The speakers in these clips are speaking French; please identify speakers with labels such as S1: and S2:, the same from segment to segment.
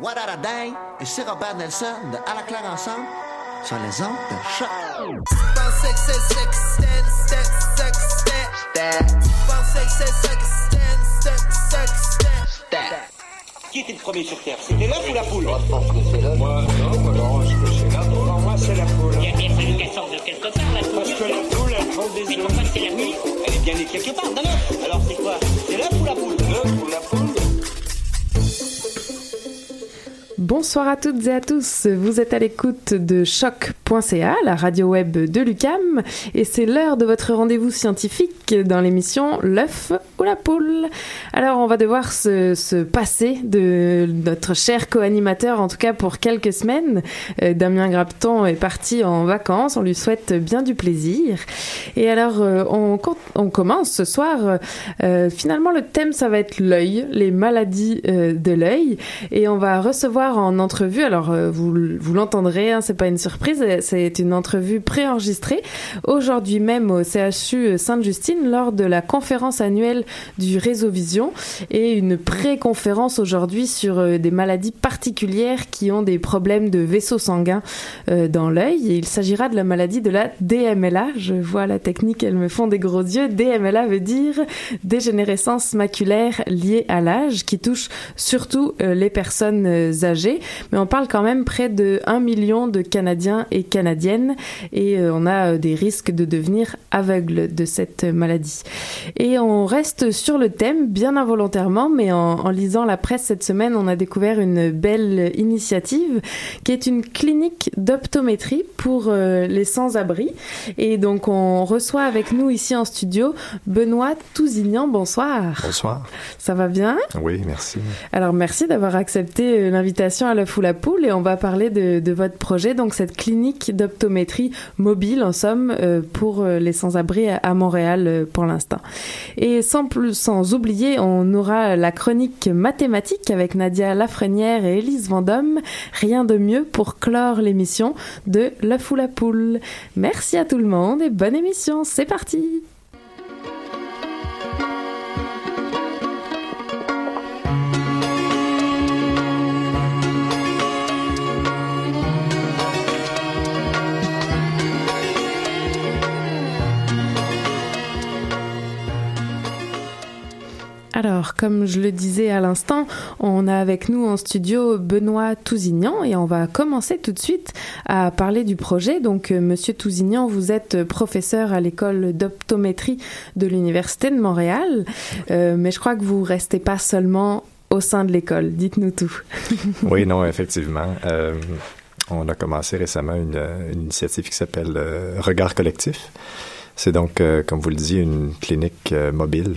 S1: What a Day et c'est Robert Nelson de À la claire ensemble sur les ondes de choc.
S2: Qui était le premier sur Terre? C'était l'œuf ou la poule?
S3: Moi, je pense que c'est l'œuf. Moi, non, moi, non, je pense que c'est l'œuf.
S2: Pour moi, c'est la poule.
S4: Il y a bien fallu qu'elle sorte de quelque part, la poule.
S2: Parce que la poule, elle prend des œufs.
S4: Mais pourquoi c'est la nuit
S2: Elle est bien née quelque part, d'un œuf. Alors c'est quoi? C'est l'œuf ou la poule?
S3: L'œuf ou la poule?
S5: Bonsoir à toutes et à tous. Vous êtes à l'écoute de choc.ca, la radio web de Lucam, et c'est l'heure de votre rendez-vous scientifique dans l'émission L'œuf ou la poule. Alors, on va devoir se, se passer de notre cher co-animateur, en tout cas pour quelques semaines. Euh, Damien Grapton est parti en vacances. On lui souhaite bien du plaisir. Et alors, euh, on, on commence ce soir. Euh, finalement, le thème, ça va être l'œil, les maladies de l'œil, et on va recevoir en entrevue. Alors, euh, vous, vous l'entendrez, hein, c'est pas une surprise, c'est une entrevue préenregistrée aujourd'hui même au CHU Sainte-Justine lors de la conférence annuelle du Réseau Vision et une pré-conférence aujourd'hui sur euh, des maladies particulières qui ont des problèmes de vaisseaux sanguins euh, dans l'œil. Il s'agira de la maladie de la DMLA. Je vois la technique, elles me font des gros yeux. DMLA veut dire dégénérescence maculaire liée à l'âge qui touche surtout les personnes âgées mais on parle quand même près de 1 million de Canadiens et Canadiennes et euh, on a euh, des risques de devenir aveugle de cette maladie. Et on reste sur le thème bien involontairement, mais en, lisant la presse cette semaine, on a découvert une belle initiative qui est une clinique d'optométrie pour euh, les sans-abri. Et donc on reçoit avec nous ici en studio Benoît Tousignan. Bonsoir.
S6: Bonsoir.
S5: Ça va bien?
S6: Oui, merci.
S5: Alors merci d'avoir accepté l'invitation à la foule à poule et on va parler de, votre projet, donc cette clinique d'optométrie mobile en somme euh, pour euh, les sans-abri à, Montréal euh, pour l'instant. Et sans plus, sans oublier, on aura la chronique mathématique avec Nadia Lafrenière et Élise Vendôme. Rien de mieux pour clore l'émission de La foule à poule. Merci à tout le monde et bonne émission. C'est parti. Alors, comme je le disais à l'instant, on a avec nous en studio Benoît Tousignan et on va commencer tout de suite à parler du projet. Donc, euh, Monsieur Tousignan, vous êtes professeur à l'école d'optométrie de l'Université de Montréal, euh, mais je crois que vous restez pas seulement au sein de l'école. Dites-nous tout.
S6: oui, non, effectivement. on a commencé récemment une, initiative qui s'appelle Regard collectif. C'est donc, comme vous le disiez, une clinique mobile,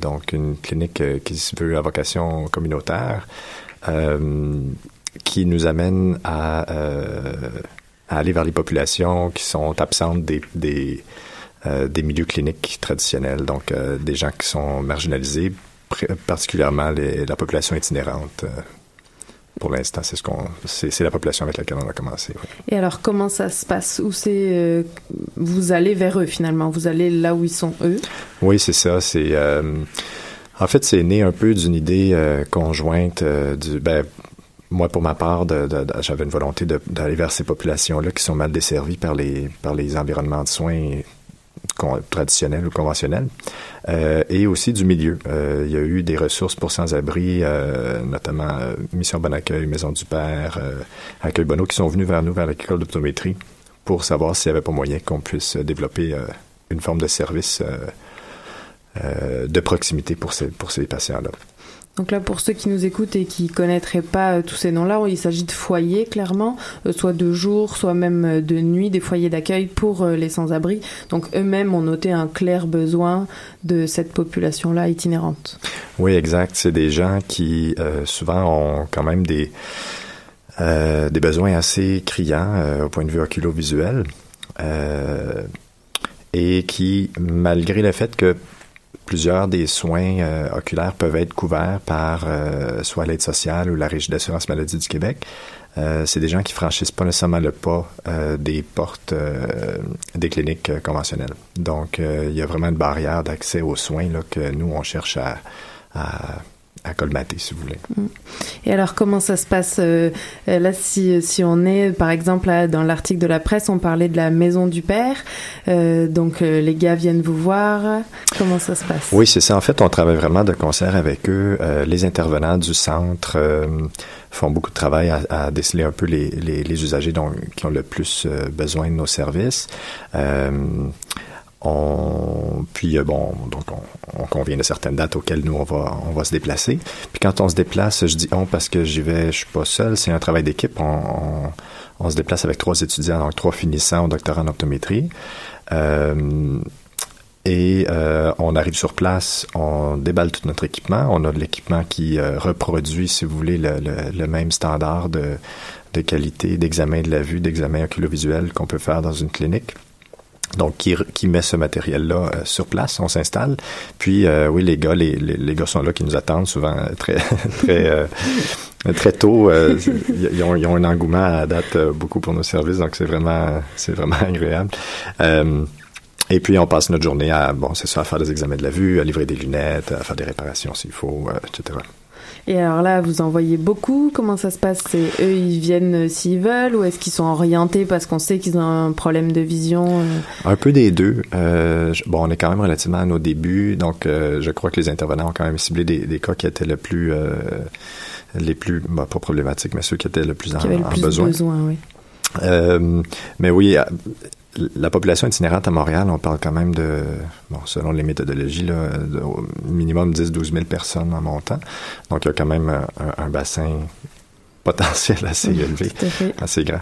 S6: donc une clinique qui se veut à vocation communautaire, qui nous amène à, aller vers les populations qui sont absentes des, des euh, des milieux cliniques traditionnels, donc euh, des gens qui sont marginalisés, particulièrement la population itinérante. Euh, pour l'instant, c'est ce qu'on, c'est, la population avec laquelle on a commencé.
S5: Et alors, comment ça se passe? Où c'est Vous allez vers eux finalement? Vous allez là où ils sont eux?
S6: Oui, c'est ça. C'est en fait, c'est né un peu d'une idée conjointe du. Ben, moi, pour ma part, j'avais une volonté d'aller vers ces populations-là qui sont mal desservies par les, par les environnements de soins traditionnel ou conventionnel, euh, et aussi du milieu. Euh, il y a eu des ressources pour sans-abri, euh, notamment Mission Bon Accueil, Maison du Père, Accueil Bono, qui sont venus vers nous, vers l'école d'optométrie, pour savoir s'il n'y avait pas moyen qu'on puisse développer une forme de service de proximité pour ces, pour ces patients-là.
S5: Donc là, pour ceux qui nous écoutent et qui connaîtraient pas euh, tous ces noms-là, il s'agit de foyers, clairement, euh, soit de jour, soit même euh, de nuit, des foyers d'accueil pour les sans-abri. Donc eux-mêmes ont noté un clair besoin de cette population-là itinérante.
S6: Oui, exact. C'est des gens qui souvent ont quand même des des besoins assez criants au point de vue oculovisuel. et qui, malgré le fait que plusieurs des soins euh, oculaires peuvent être couverts par euh, soit l'aide sociale ou la Régie d'assurance maladie du Québec. Euh, c'est des gens qui franchissent pas nécessairement le pas des portes des cliniques conventionnelles. Donc, il y a vraiment une barrière d'accès aux soins que nous, on cherche à à colmater, si vous voulez. Mm.
S5: Et alors, comment ça se passe euh, euh, là si, si on est, par exemple, dans l'article de la presse, on parlait de la maison du père. Euh, donc, les gars viennent vous voir. Comment ça se passe?
S6: Oui, c'est ça. En fait, on travaille vraiment de concert avec eux. les intervenants du centre font beaucoup de travail à, à déceler un peu les, les, les usagers dont, qui ont le plus besoin de nos services. On, puis euh, bon, donc on, convient de certaines dates auxquelles nous on va se déplacer. Puis quand on se déplace, je dis on parce que j'y vais, je suis pas seul, c'est un travail d'équipe. On, se déplace avec trois étudiants, donc trois finissants au doctorat en optométrie. Euh, et euh, on arrive sur place, on déballe tout notre équipement. On a de l'équipement qui reproduit, si vous voulez, le, même standard de qualité d'examen de la vue, d'examen oculovisuel qu'on peut faire dans une clinique donc qui, qui met ce matériel-là euh, sur place, on s'installe. Puis euh, oui, les gars, les, les, gars sont là qui nous attendent souvent euh, très très très tôt. ils, ont, un engouement à date beaucoup pour nos services, donc c'est vraiment c'est vraiment agréable. et puis on passe notre journée à bon, c'est à faire des examens de la vue, à livrer des lunettes, à faire des réparations s'il faut, etc.
S5: Et alors là, vous en voyez beaucoup. Comment ça se passe? Eux, ils viennent euh, s'ils veulent ou est-ce qu'ils sont orientés parce qu'on sait qu'ils ont un problème de vision euh?
S6: Un peu des deux. Euh, bon, on est quand même relativement à nos débuts, donc euh, je crois que les intervenants ont quand même ciblé des, des cas qui étaient le plus, les plus, bah, pas problématiques, mais ceux qui étaient le plus en,
S5: qui le plus besoin. besoin oui.
S6: mais oui, la population itinérante à Montréal, on parle quand même de, bon, selon les méthodologies, là, de, au minimum 10-12 000 personnes en montant. Donc, il y a quand même un, bassin potentiel assez élevé, assez grand.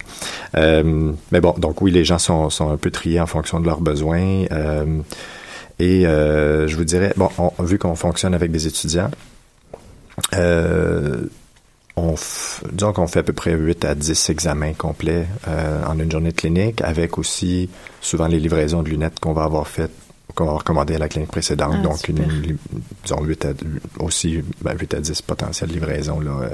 S6: Euh, mais bon, donc oui, les gens sont, sont un peu triés en fonction de leurs besoins. Euh, et euh, je vous dirais, bon, vu qu'on fonctionne avec des étudiants, on disons qu'on fait à peu près 8 à 10 examens complets euh, en une journée de clinique, avec aussi souvent les livraisons de lunettes qu'on va avoir faites qu'on va recommander à la clinique précédente. Ah, donc, une, disons 8 à, aussi 8 ben, à 10 potentielles livraisons là, euh,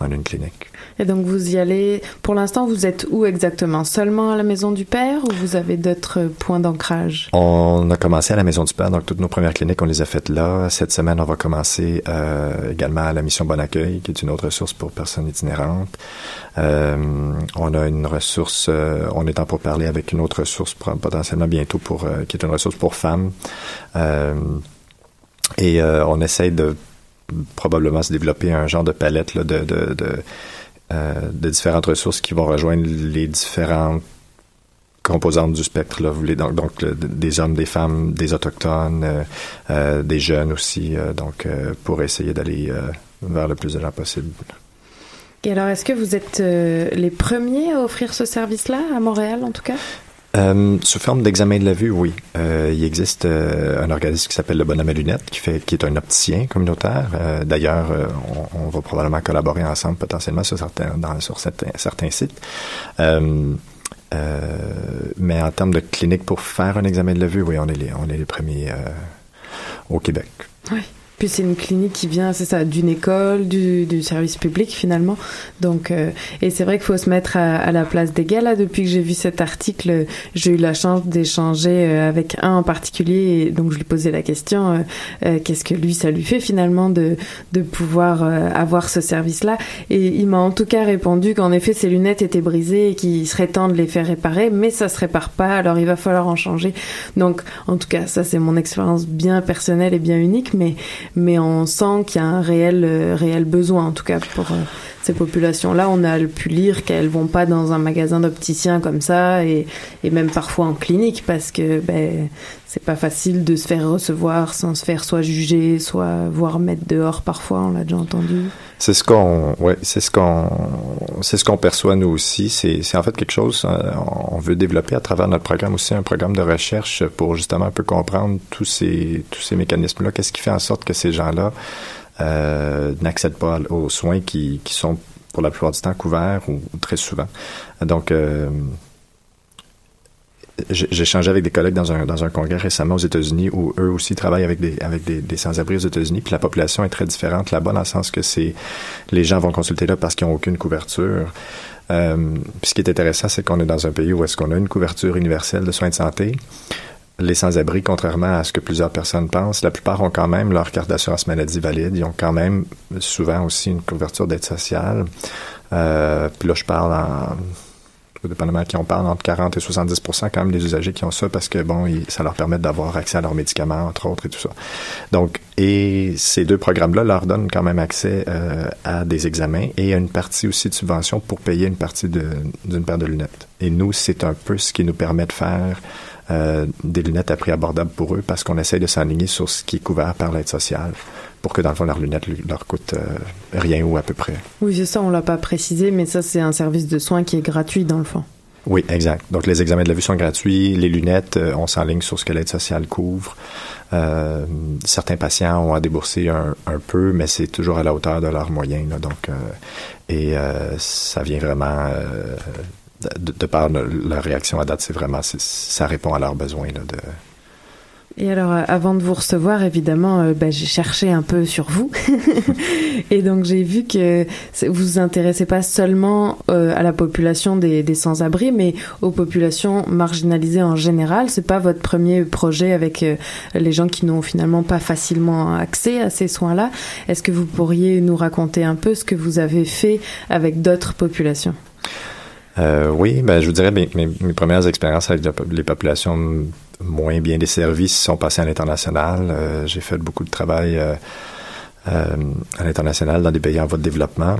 S6: en une clinique.
S5: Et donc vous y allez, pour l'instant vous êtes où exactement? Seulement à la Maison du Père ou vous avez d'autres points d'ancrage?
S6: On a commencé à la Maison du Père, donc toutes nos premières cliniques on les a faites là. Cette semaine on va commencer euh, également à la Mission Bon Accueil, qui est une autre ressource pour personnes itinérantes. Euh, on a une ressource, euh, on est en pour parler avec une autre ressource potentiellement bientôt pour, euh, qui est une ressource pour femmes. Euh, et on essaye de probablement se développer un genre de palette là, de, de, de, euh, de, différentes ressources qui vont rejoindre les différentes composantes du spectre. Vous voulez donc, des hommes, des femmes, des autochtones, euh, euh des jeunes aussi. Donc, pour essayer d'aller vers le plus de gens possible.
S5: Et alors, est-ce que vous êtes les premiers à offrir ce service-là, à Montréal en tout cas?
S6: Euh, sous forme d'examen de la vue, oui. Euh, il existe euh, un organisme qui s'appelle le Bonhomme à lunettes, qui fait, qui est un opticien communautaire. D'ailleurs, on, va probablement collaborer ensemble potentiellement sur certains, dans, sur certains, certains sites. mais en termes de clinique pour faire un examen de la vue, oui, on est les, on est les premiers au Québec.
S5: Oui. Puis c'est une clinique qui vient, c'est ça, d'une école, du, service public finalement. Donc, euh, et c'est vrai qu'il faut se mettre à, la place des gars. Là, depuis que j'ai vu cet article, j'ai eu la chance d'échanger euh, avec un en particulier. Donc, je lui posais la question euh, qu'est-ce que lui, ça lui fait finalement de, de pouvoir avoir ce service-là? Et il m'a en tout cas répondu qu'en effet, ses lunettes étaient brisées et qu'il serait temps de les faire réparer, mais ça se répare pas. Alors, il va falloir en changer. Donc, en tout cas, ça, c'est mon expérience bien personnelle et bien unique, mais mais on sent qu'il y a un réel, euh, réel besoin, en tout cas, pour euh, ces populations-là. On a pu lire qu'elles vont pas dans un magasin d'opticien comme ça, et, même parfois en clinique, parce que ben, c'est pas facile de se faire recevoir sans se faire soit juger, soit voir mettre dehors parfois, on l'a déjà entendu.
S6: C'est ce qu'on, ouais, ce qu'on, ce qu'on perçoit nous aussi. C'est, en fait quelque chose, euh, on veut développer à travers notre programme aussi un programme de recherche pour justement un peu comprendre tous ces, tous ces mécanismes-là. Qu'est-ce qui fait en sorte que ces gens-là euh, n'accèdent pas aux soins qui, qui sont pour la plupart du temps couverts ou, très souvent. Donc, euh, j'ai échangé avec des collègues dans un, dans un congrès récemment aux États-Unis où eux aussi travaillent avec des, avec des, des sans-abri aux États-Unis. Puis la population est très différente là-bas dans le sens que c'est les gens vont consulter là parce qu'ils n'ont aucune couverture. Euh, puis ce qui est intéressant, c'est qu'on est dans un pays où est-ce qu'on a une couverture universelle de soins de santé. Les sans-abri, contrairement à ce que plusieurs personnes pensent, la plupart ont quand même leur carte d'assurance maladie valide. Ils ont quand même souvent aussi une couverture d'aide sociale. Euh, puis là, je parle en dépendamment qui on parle, entre 40 et 70% quand même des usagers qui ont ça parce que, bon, ça leur permet d'avoir accès à leurs médicaments, entre autres, et tout ça. Donc, et ces deux programmes-là leur donnent quand même accès euh, à des examens et à une partie aussi de subvention pour payer une partie d'une paire de lunettes. Et nous, c'est un peu ce qui nous permet de faire des lunettes à prix abordable pour eux parce qu'on essaie de s'aligner sur ce qui est couvert par l'aide sociale pour que dans le fond leurs lunettes leur coûtent euh, rien ou à peu près.
S5: Oui, c'est ça, on l'a pas précisé, mais ça c'est un service de soins qui est gratuit dans le fond.
S6: Oui, exact. Donc les examens de la vue sont gratuits, les lunettes, euh, on s'enligne sur ce que l'aide sociale couvre. Euh, certains patients ont à débourser un, un peu, mais c'est toujours à la hauteur de leurs moyens. Là, donc, euh, et euh, ça vient vraiment de, par leur réaction à date, c'est vraiment ça répond à leurs besoins
S5: et alors, euh, avant de vous recevoir, évidemment, euh, bah, j'ai cherché un peu sur vous. et donc, j'ai vu que vous vous intéressez pas seulement euh, à la population des, sans-abri, mais aux populations marginalisées en général. C'est pas votre premier projet avec les gens qui n'ont finalement pas facilement accès à ces soins-là. Est-ce que vous pourriez nous raconter un peu ce que vous avez fait avec d'autres populations?
S6: Euh, oui, ben, je vous dirais mes, mes, mes premières expériences avec les populations moins bien desservies sont passées à l'international. Euh, j'ai fait beaucoup de travail euh, euh, à l'international dans des pays en voie de développement.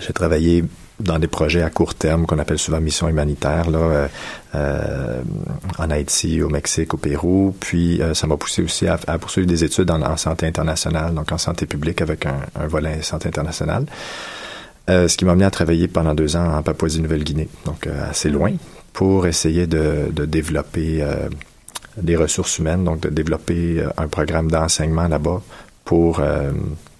S6: J'ai travaillé dans des projets à court terme qu'on appelle souvent mission humanitaire, là, euh, en Haïti, au Mexique, au Pérou. Puis ça m'a poussé aussi à, poursuivre des études en, en, santé internationale, donc en santé publique avec un, un volet santé internationale. Euh, ce qui m'a amené à travailler pendant deux ans en Papouasie-Nouvelle-Guinée, donc euh, assez loin, pour essayer de, développer euh, des ressources humaines, donc de développer un programme d'enseignement là-bas pour,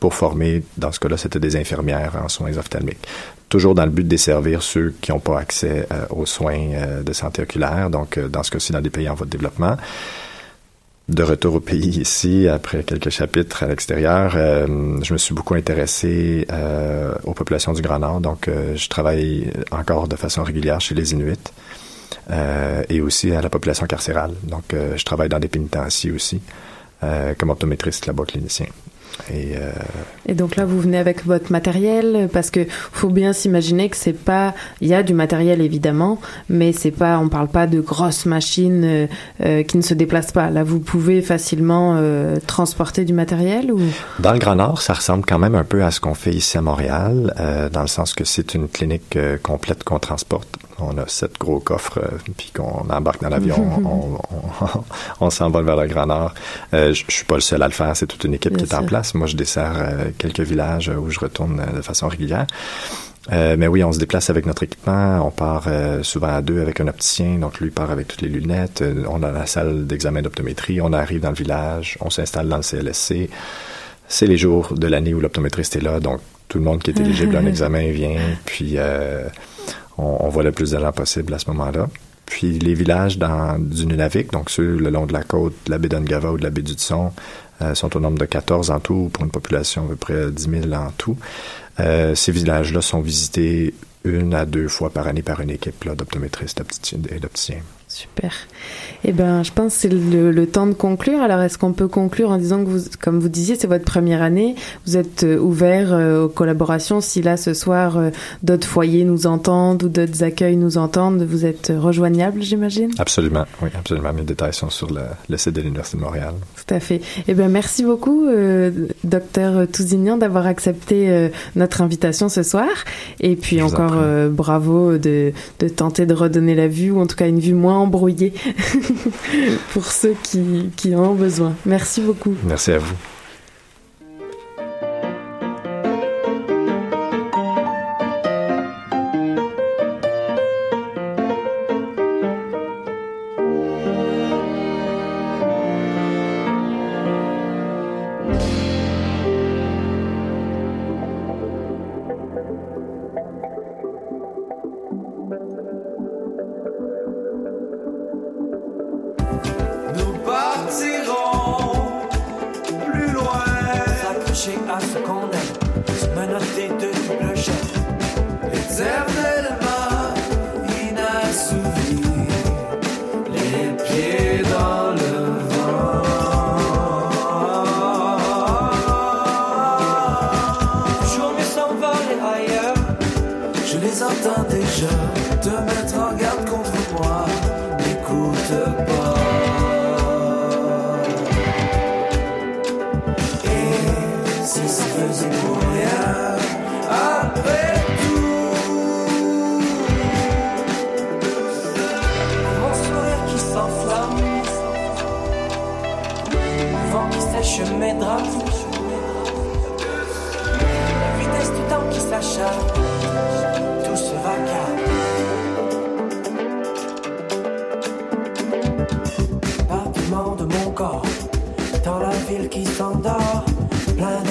S6: pour former, dans ce cas-là, c'était des infirmières en soins ophtalmiques. Toujours dans le but de desservir ceux qui n'ont pas accès aux soins de santé oculaire, donc dans ce cas-ci, dans des pays en voie de développement de retour au pays ici, après quelques chapitres à l'extérieur, euh, je me suis beaucoup intéressé euh, aux populations du Grand Nord. Donc, euh, je travaille encore de façon régulière chez les Inuits et aussi à la population carcérale. Donc, je travaille dans des pénitenciers aussi, comme optométriste là-bas clinicien. Et, euh...
S5: et, donc là, vous venez avec votre matériel parce que faut bien s'imaginer que c'est pas. Il y a du matériel évidemment, mais c'est pas. On parle pas de grosses machines euh, euh, qui ne se déplacent pas. Là, vous pouvez facilement euh, transporter du matériel ou?
S6: Dans le Grand Nord, ça ressemble quand même un peu à ce qu'on fait ici à Montréal, dans le sens que c'est une clinique complète qu'on transporte. On a sept gros coffres, puis qu'on embarque dans l'avion, on, s'envole vers le Grand Nord. je, je suis pas le seul à le faire, c'est toute une équipe qui est en place. Moi, je dessert quelques villages où je retourne de façon régulière. Euh, mais oui, on se déplace avec notre équipement. On part euh, souvent à deux avec un opticien. Donc, lui part avec toutes les lunettes. Euh, on a la salle d'examen d'optométrie. On arrive dans le village. On s'installe dans le CLSC. C'est les jours de l'année où l'optométriste est là. Donc, tout le monde qui est éligible à un examen vient. Puis, on, voit le plus de gens possible à ce moment-là. Puis, les villages dans, du Nunavik, donc ceux le long de la côte, de la baie d'Ungava ou de la baie du Tson, sont au nombre de 14 en tout, pour une population à peu près 10 000 en tout. Euh, ces villages-là sont visités une à deux fois par année par une équipe d'optométristes et d'opticiens.
S5: Super. Eh ben, je pense que c'est le, temps de conclure. Alors, est-ce qu'on peut conclure en disant que vous, comme vous disiez, c'est votre première année, vous êtes euh, ouvert euh, aux collaborations. Si là, ce soir, euh, d'autres foyers nous entendent ou d'autres accueils nous entendent, vous êtes rejoignable, j'imagine?
S6: Absolument, oui, absolument. Mes détails sont sur le, site de l'Université de Montréal.
S5: Tout à fait. Eh bien, merci beaucoup, docteur Tousignan, d'avoir accepté notre invitation ce soir. Et puis encore, bravo de, de tenter de redonner la vue, ou en tout cas une vue moins embrouillé pour ceux qui, en ont besoin. Merci beaucoup.
S6: Merci à vous.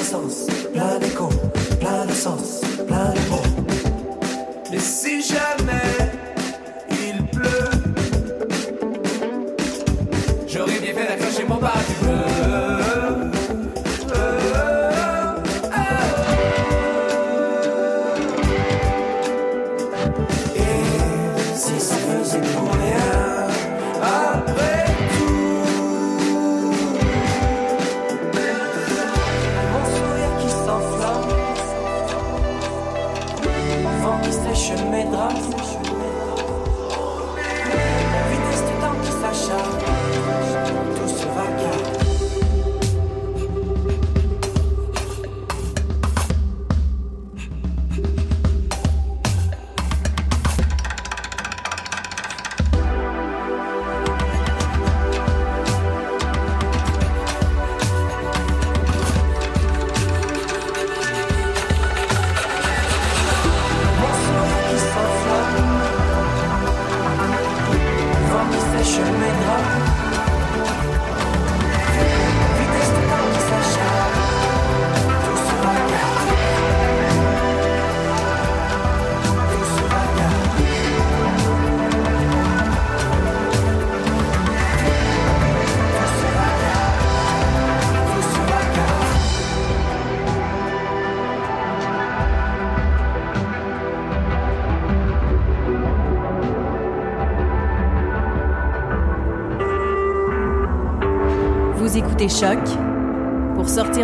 S7: Choc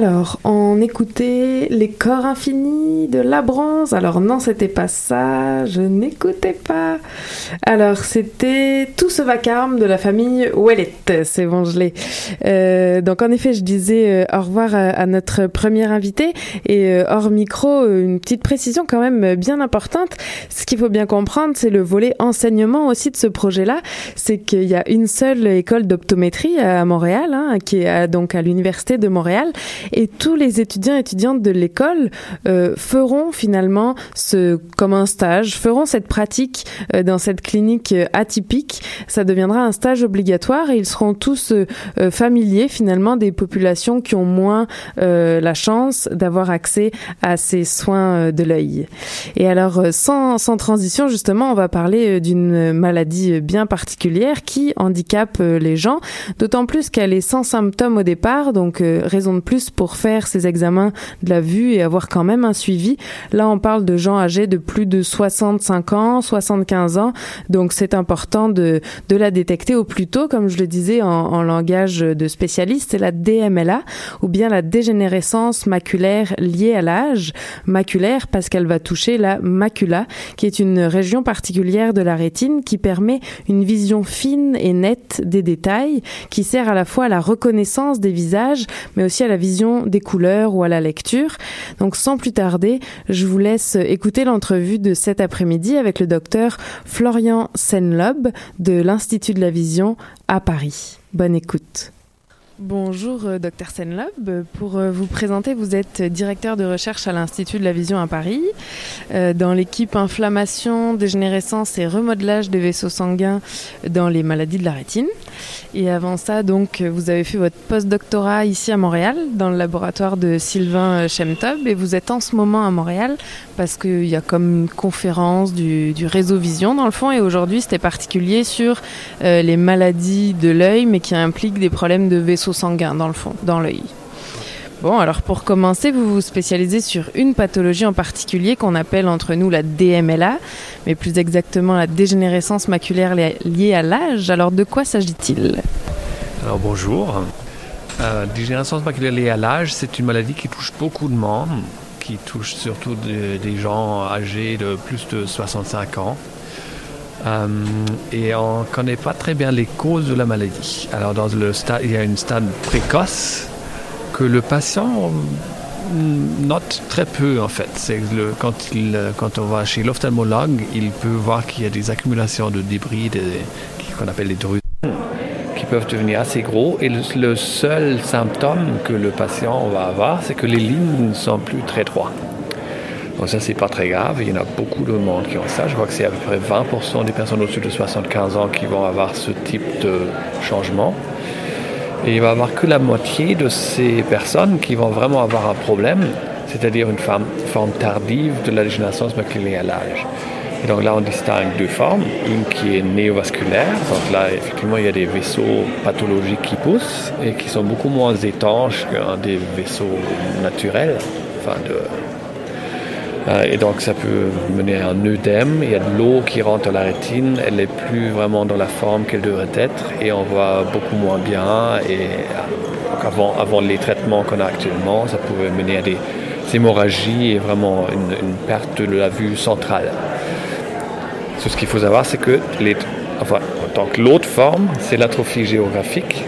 S5: Alors, on écoutait Les corps infinis de la bronze. Alors non, c'était pas ça, je n'écoutais pas. Alors, c'était Tout ce vacarme de la famille Ouellet, c'est bon, je l'ai. Euh, donc en effet, je disais euh, au revoir à, notre premier invité et euh, hors micro, une petite précision quand même bien importante. Ce qu'il faut bien comprendre, c'est le volet enseignement aussi de ce projet-là. C'est qu'il y a une seule école d'optométrie à Montréal, hein, qui est donc à l'Université de Montréal et tous les étudiants et étudiantes de l'école euh, feront finalement ce comme un stage, feront cette pratique euh, dans cette clinique euh, atypique. Ça deviendra un stage obligatoire et ils seront tous familiers finalement des populations qui ont moins la chance d'avoir accès à ces soins de l'œil. Et alors sans, sans transition justement, on va parler d'une maladie bien particulière qui handicape les gens, d'autant plus qu'elle est sans symptômes au départ, donc raison de plus pour faire ces examens de la vue et avoir quand même un suivi. Là, on parle de gens âgés de plus de 65 ans, 75 ans, donc c'est important de, de la détecter au plus tôt, comme je le disais en, en langage de spécialiste, c'est la DMLA ou bien la dégénérescence maculaire liée à l'âge, maculaire parce qu'elle va toucher la macula, qui est une région particulière de la rétine qui permet une vision fine et nette des détails, qui sert à la fois à la reconnaissance des visages, mais aussi à la vision des couleurs ou à la lecture. Donc sans plus tarder, je vous laisse écouter l'entrevue de cet après-midi avec le docteur Florian Senlob de l'Institut de la Vision à Paris. Bonne écoute. Bonjour, euh, docteur Senlob. Pour euh, vous présenter, vous êtes directeur de recherche à l'Institut de la Vision à Paris, euh, dans l'équipe inflammation, dégénérescence et remodelage des vaisseaux sanguins dans les maladies de la rétine. Et avant ça, donc, vous avez fait votre post-doctorat ici à Montréal, dans le laboratoire de Sylvain Chemtob, et vous êtes en ce moment à Montréal parce qu'il y a comme une conférence du, réseau Vision dans le fond, et aujourd'hui c'était particulier sur les maladies de l'œil, mais qui impliquent des problèmes de vaisseaux sanguin dans le fond, dans l'œil. Bon, alors pour commencer, vous vous spécialisez sur une pathologie en particulier qu'on appelle entre nous la DMLA, mais plus exactement la dégénérescence maculaire liée à l'âge. Alors de quoi s'agit-il?
S8: Alors bonjour. Euh, dégénérescence maculaire liée à l'âge, c'est une maladie qui touche beaucoup de monde, qui touche surtout des gens âgés de plus de 65 ans. Euh, et on ne connaît pas très bien les causes de la maladie. Alors, il y a une stade précoce que le patient note très peu en fait. Le, quand, il, quand on va chez l'ophtalmologue, il peut voir qu'il y a des accumulations de débris qu'on appelle les drusines qui peuvent devenir assez gros et le, le, seul symptôme que le patient va avoir, c'est que les lignes ne sont plus très droites. Donc ça, c'est pas très grave. Il y en a beaucoup de monde qui ont ça. Je crois que c'est à peu près 20% des personnes au-dessus de 75 ans qui vont avoir ce type de changement. Et il va y avoir que la moitié de ces personnes qui vont vraiment avoir un problème, c'est-à-dire une forme, tardive de la dégénérescence maculaire à l'âge. Et donc là, on distingue deux formes. Une qui est néovasculaire. Donc là, effectivement, il y a des vaisseaux pathologiques qui poussent et qui sont beaucoup moins étanches qu'un des vaisseaux naturels, enfin de, et donc ça peut mener à un œdème, il y a de l'eau qui rentre dans la rétine, elle n'est plus vraiment dans la forme qu'elle devrait être et on voit beaucoup moins bien. Et euh, avant, les traitements qu'on a actuellement, ça pouvait mener à des hémorragies et vraiment une, perte de la vue centrale. Ce qu'il faut savoir, c'est que l'autre forme, c'est l'atrophie géographique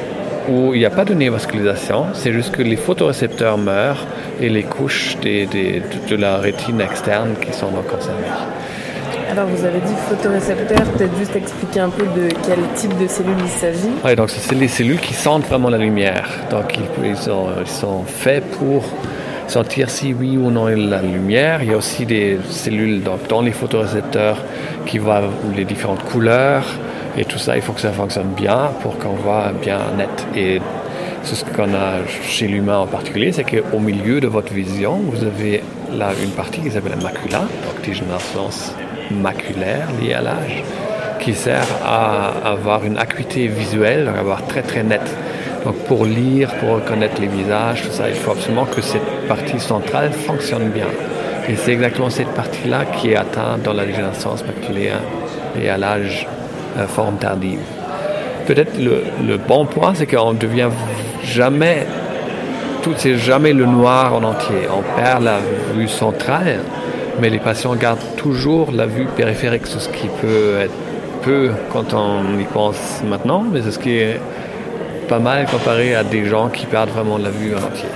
S8: où il n'y a pas de néovascularisation, c'est juste que les photorécepteurs meurent et les couches de, la rétine externe qui sont concernées.
S5: Alors vous avez dit photorécepteurs, peut-être juste expliquer un peu de quel type de cellules il s'agit.
S8: Oui, donc c'est les cellules qui sentent vraiment la lumière. Donc ils, sont, ils sont, faits pour sentir si oui ou non il y a la lumière. Il y a aussi des cellules donc, dans les photorécepteurs qui voient les différentes couleurs et tout ça. Il faut que ça fonctionne bien pour qu'on voit bien net. Et ce qu'on a chez l'humain en particulier, c'est qu'au milieu de votre vision, vous avez là une partie qui s'appelle la macula, donc dégénérescence maculaire liée à l'âge, qui sert à avoir une acuité visuelle, à avoir très très net. Donc pour lire, pour reconnaître les visages, tout ça, il faut absolument que cette partie centrale fonctionne bien. Et c'est exactement cette partie-là qui est atteinte dans la dégénérescence maculaire et à l'âge euh, forme tardive. Peut-être le, bon point, c'est qu'on devient jamais tout, c'est jamais le noir en entier. On perd la vue centrale, mais les patients gardent toujours la vue périphérique, ce qui peut être peu quand on y pense maintenant, mais c'est ce qui est pas mal comparé à des gens qui perdent vraiment la vue en entier.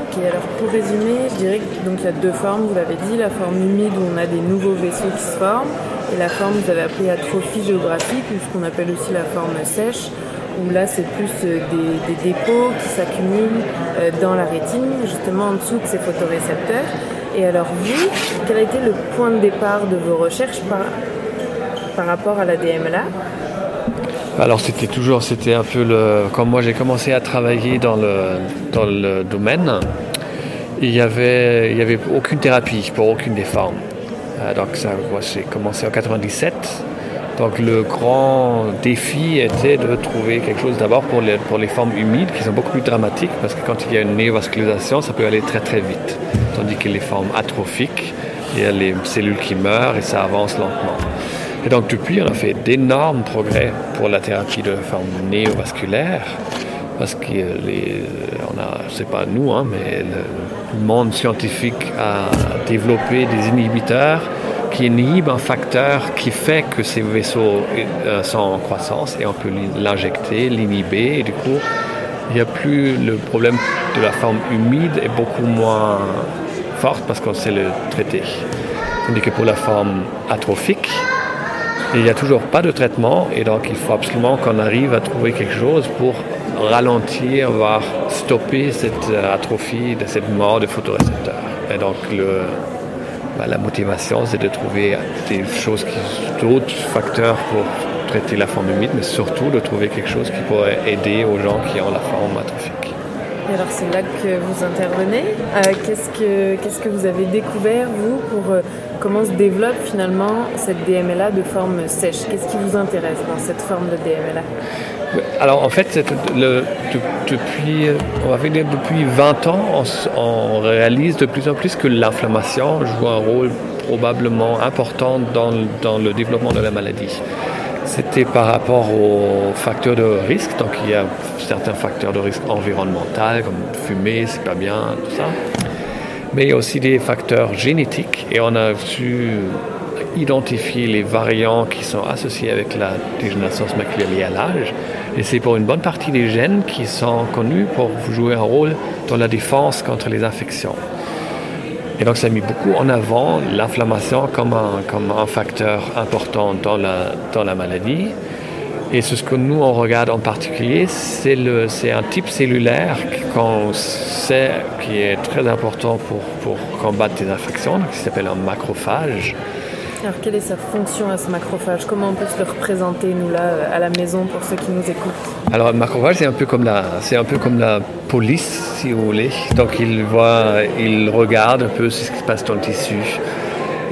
S5: Ok, alors pour résumer, je dirais qu'il y a deux formes, vous l'avez dit, la forme humide où on a des nouveaux vaisseaux qui se forment, et la forme vous avez appelée atrophie géographique, ou ce qu'on appelle aussi la forme sèche, où là c'est plus euh, des, dépôts qui s'accumulent euh, dans la rétine, justement en dessous de ces photorécepteurs. Et alors vous, quel a été le point de départ de vos recherches par, par rapport à la DMLA
S8: alors c'était toujours, c'était un peu le, quand moi j'ai commencé à travailler dans le, dans le domaine, il n'y avait, avait aucune thérapie pour aucune des formes. Euh, donc ça, j'ai commencé en 97. Donc le grand défi était de trouver quelque chose d'abord pour les, pour les formes humides qui sont beaucoup plus dramatiques parce que quand il y a une néovascularisation, ça peut aller très très vite. Tandis que les formes atrophiques, il y a les cellules qui meurent et ça avance lentement. Et donc depuis, on a fait d'énormes progrès pour la thérapie de forme néovasculaire, parce que les, on a, c'est pas nous, hein, mais le monde scientifique a développé des inhibiteurs qui inhibent un facteur qui fait que ces vaisseaux euh, sont en croissance et on peut l'injecter, l'inhiber et du coup il n'y a plus le problème de la forme humide est beaucoup moins forte parce qu'on sait le traiter. Tandis que pour la forme atrophique, il n'y a toujours pas de traitement et donc il faut absolument qu'on arrive à trouver quelque chose pour ralentir, voire stopper cette euh, atrophie, cette mort de photorécepteurs. Et donc le, bah, la motivation, c'est de trouver des choses d'autres facteurs pour traiter la forme humide, mais surtout de trouver quelque chose qui pourrait aider aux gens qui ont la forme atrophique.
S5: Alors c'est là que vous intervenez. Euh, qu'est-ce, que, que vous avez découvert, vous, pour euh, comment se développe finalement cette DMLA de forme sèche? Qu'est-ce qui vous intéresse dans cette forme de DMLA
S8: alors en fait, depuis, on va dire depuis 20 ans, on, réalise de plus en plus que l'inflammation joue un rôle probablement important dans, dans le développement de la maladie. C'était par rapport aux facteurs de risque, donc il y a certains facteurs de risque environnemental comme fumer, c'est pas bien, tout ça. Mais il y a aussi des facteurs génétiques. Et on a su identifier les variants qui sont associés avec la dégénérescence liée à l'âge. Et c'est pour une bonne partie des gènes qui sont connus pour jouer un rôle dans la défense contre les infections. Et donc ça a mis beaucoup en avant l'inflammation comme un, comme un facteur important dans la, dans la maladie. Et ce que nous, on regarde en particulier, c'est un type cellulaire qu'on sait qui est très important pour, pour combattre des infections, qui s'appelle un macrophage.
S5: Alors, quelle est sa fonction à ce macrophage? Comment on peut se le représenter, nous, là, à la maison, pour ceux qui nous écoutent?
S8: Alors, le macrophage, c'est un, peu comme la, c'est un peu comme la police, si vous voulez. Donc, il voit, il regarde un peu ce qui se passe dans le tissu.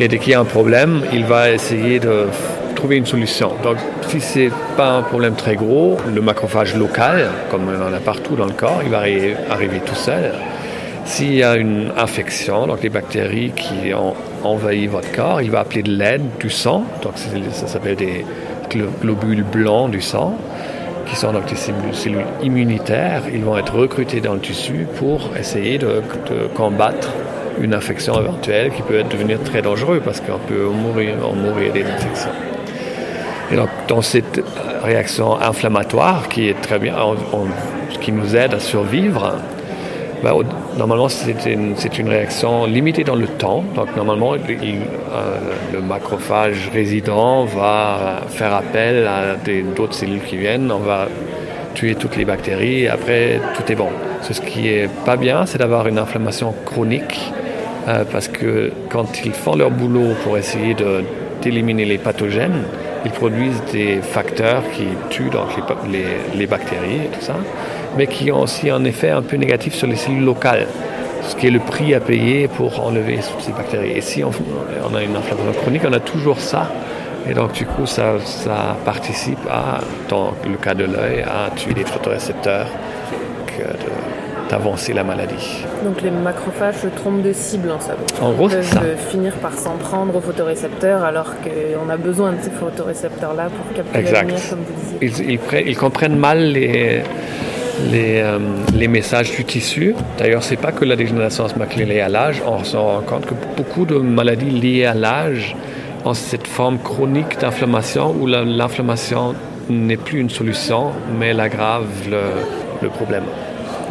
S8: Et dès qu'il y a un problème, il va essayer de trouver une solution. Donc, si c'est pas un problème très gros, le macrophage local, comme on en a partout dans le corps, il va arriver tout seul. S'il y a une infection, donc les bactéries qui ont envahi votre corps, il va appeler de l'aide du sang, donc ça s'appelle des globules blancs du sang, qui sont donc des cellules immunitaires. Ils vont être recrutés dans le tissu pour essayer de, combattre une infection éventuelle qui peut devenir très dangereuse parce qu'on peut mourir des infections. Et donc, dans cette réaction inflammatoire qui est très bien, qui nous aide à survivre, ben, normalement, c'est une, réaction limitée dans le temps. Donc, normalement, euh, le macrophage résident va faire appel à d'autres cellules qui viennent. On va tuer toutes les bactéries et après, tout est bon. Ce qui est pas bien, c'est d'avoir une inflammation chronique euh, parce que quand ils font leur boulot pour essayer d'éliminer les pathogènes, ils produisent des facteurs qui tuent donc les, les, bactéries et tout ça, mais qui ont aussi un effet un peu négatif sur les cellules locales, ce qui est le prix à payer pour enlever ces bactéries. Et si on, on a une inflammation chronique, on a toujours ça. Et donc, du coup, ça, ça participe à, dans le cas de l'œil, à tuer les photorécepteurs d'avancer la maladie.
S5: Donc les macrophages se trompent de cible en somme.
S8: En gros,
S5: Ils
S8: ça.
S5: peuvent finir par s'en prendre aux photorécepteurs alors qu'on a besoin de ces photorécepteurs-là pour capter la lumière, comme vous disiez.
S8: Ils, ils, ils, comprennent mal les, les, euh, les messages du tissu. D'ailleurs, c'est pas que la dégénérescence maculaire liée à l'âge. On se rend compte que beaucoup de maladies liées à l'âge ont cette forme chronique d'inflammation où l'inflammation n'est plus une solution, mais elle aggrave le problème.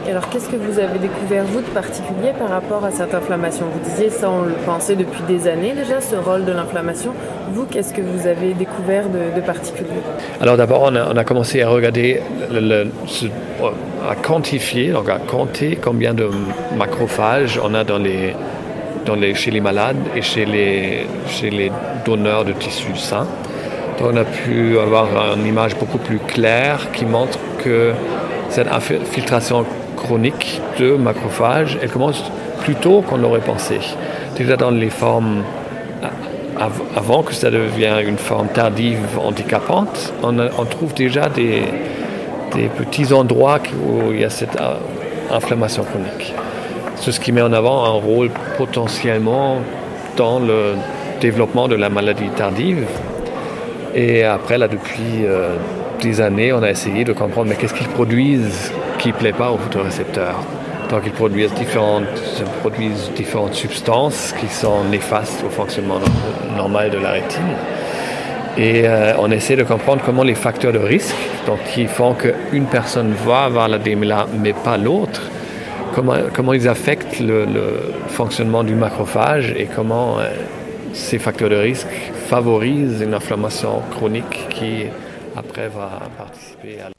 S5: Alors, qu'est-ce que vous avez découvert, vous, de particulier par rapport à cette inflammation? Vous disiez ça, on le pensait depuis des années déjà, ce rôle de l'inflammation. Vous, qu'est-ce que vous avez découvert de, particulier?
S8: Alors, d'abord, on, a, commencé à regarder, à quantifier, donc à compter combien de macrophages on a dans les, dans les, chez les malades et chez les, chez les donneurs de tissus sains. Donc, on a pu avoir une image beaucoup plus claire qui montre que cette infiltration chronique de macrophages, elle commence plus tôt qu'on l'aurait pensé. Déjà dans les formes avant que ça devienne une forme tardive handicapante, on, trouve déjà des, petits endroits où il y a cette euh, inflammation chronique. C'est ce qui met en avant un rôle potentiellement dans le développement de la maladie tardive. Et après, là, depuis euh, des années, on a essayé de comprendre mais qu'est-ce qu'ils produisent qui ne plaît pas aux photorécepteurs. Donc ils produisent différentes, produisent différentes substances qui sont néfastes au fonctionnement normal de la rétine. Et euh, on essaie de comprendre comment les facteurs de risque, donc qui font qu'une personne va avoir la déméla mais pas l'autre, comment, comment ils affectent le, fonctionnement du macrophage et comment euh, ces facteurs de risque favorisent une inflammation chronique qui après va participer à